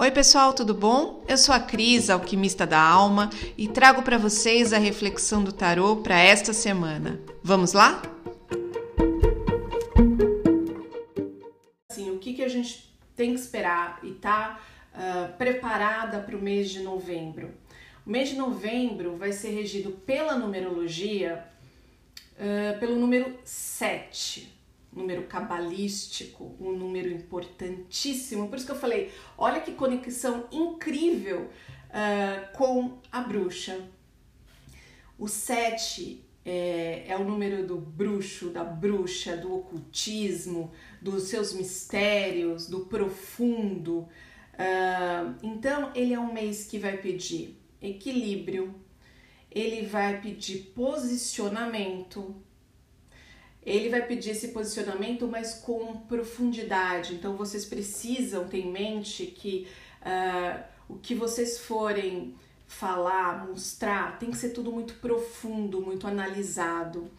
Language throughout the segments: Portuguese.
Oi, pessoal, tudo bom? Eu sou a Cris, alquimista da alma, e trago para vocês a reflexão do tarô para esta semana. Vamos lá? Assim, o que, que a gente tem que esperar e tá uh, preparada para o mês de novembro? O mês de novembro vai ser regido pela numerologia uh, pelo número 7 número cabalístico, um número importantíssimo. Por isso que eu falei, olha que conexão incrível uh, com a bruxa. O 7 é, é, o número do bruxo, da bruxa, do ocultismo, dos seus mistérios, do profundo. Uh, então, ele é um mês que vai pedir equilíbrio, ele vai pedir posicionamento, ele vai pedir esse posicionamento, mas com profundidade. Então vocês precisam ter em mente que uh, o que vocês forem falar, mostrar, tem que ser tudo muito profundo, muito analisado.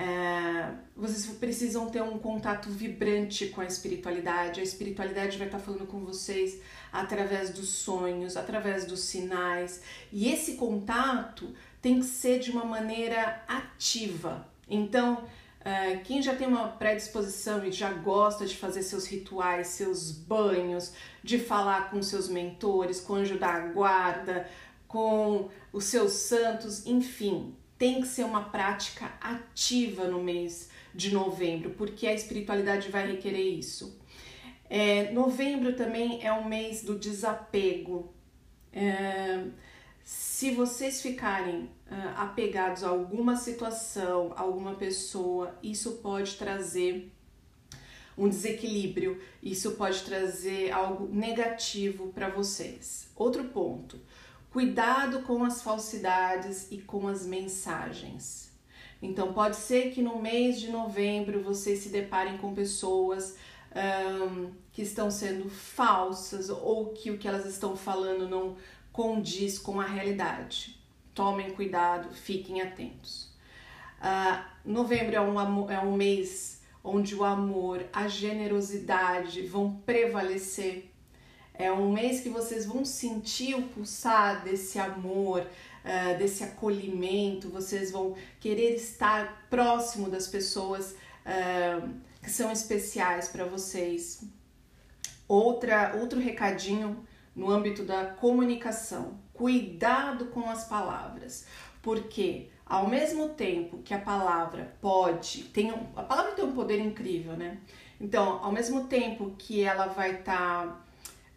Uh, vocês precisam ter um contato vibrante com a espiritualidade. A espiritualidade vai estar falando com vocês através dos sonhos, através dos sinais. E esse contato tem que ser de uma maneira ativa. Então, Uh, quem já tem uma predisposição e já gosta de fazer seus rituais, seus banhos, de falar com seus mentores, com o anjo da guarda, com os seus santos, enfim, tem que ser uma prática ativa no mês de novembro, porque a espiritualidade vai requerer isso. É, novembro também é um mês do desapego. É, se vocês ficarem uh, apegados a alguma situação, a alguma pessoa, isso pode trazer um desequilíbrio, isso pode trazer algo negativo para vocês. Outro ponto: cuidado com as falsidades e com as mensagens. Então, pode ser que no mês de novembro vocês se deparem com pessoas um, que estão sendo falsas ou que o que elas estão falando não condiz com a realidade. Tomem cuidado, fiquem atentos. Uh, novembro é um, é um mês onde o amor, a generosidade vão prevalecer. É um mês que vocês vão sentir o pulsar desse amor, uh, desse acolhimento, vocês vão querer estar próximo das pessoas uh, que são especiais para vocês. Outra, outro recadinho no âmbito da comunicação. Cuidado com as palavras, porque ao mesmo tempo que a palavra pode, tem um, a palavra tem um poder incrível, né? Então, ao mesmo tempo que ela vai estar tá,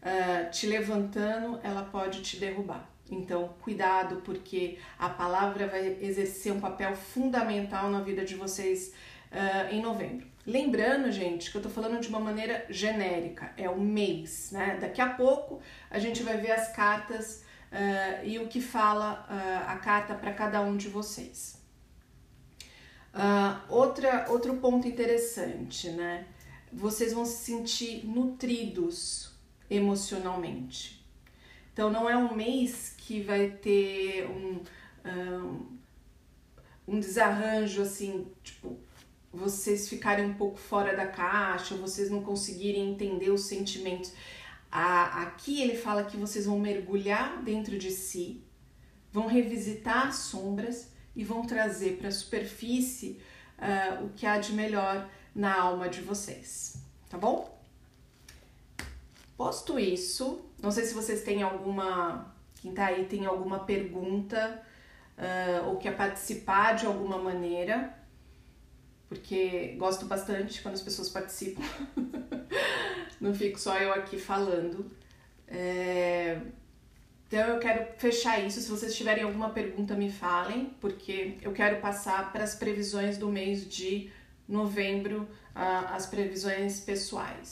uh, te levantando, ela pode te derrubar. Então, cuidado, porque a palavra vai exercer um papel fundamental na vida de vocês uh, em novembro. Lembrando, gente, que eu tô falando de uma maneira genérica, é o mês, né? Daqui a pouco a gente vai ver as cartas uh, e o que fala uh, a carta para cada um de vocês. Uh, outra, outro ponto interessante, né? Vocês vão se sentir nutridos emocionalmente. Então, não é um mês que vai ter um, um, um desarranjo assim, tipo, vocês ficarem um pouco fora da caixa, vocês não conseguirem entender os sentimentos. aqui ele fala que vocês vão mergulhar dentro de si, vão revisitar as sombras e vão trazer para a superfície uh, o que há de melhor na alma de vocês, tá bom? Posto isso, não sei se vocês têm alguma, quem tá aí tem alguma pergunta uh, ou quer participar de alguma maneira porque gosto bastante quando as pessoas participam. Não fico só eu aqui falando. É... Então eu quero fechar isso. Se vocês tiverem alguma pergunta, me falem, porque eu quero passar para as previsões do mês de novembro, as previsões pessoais.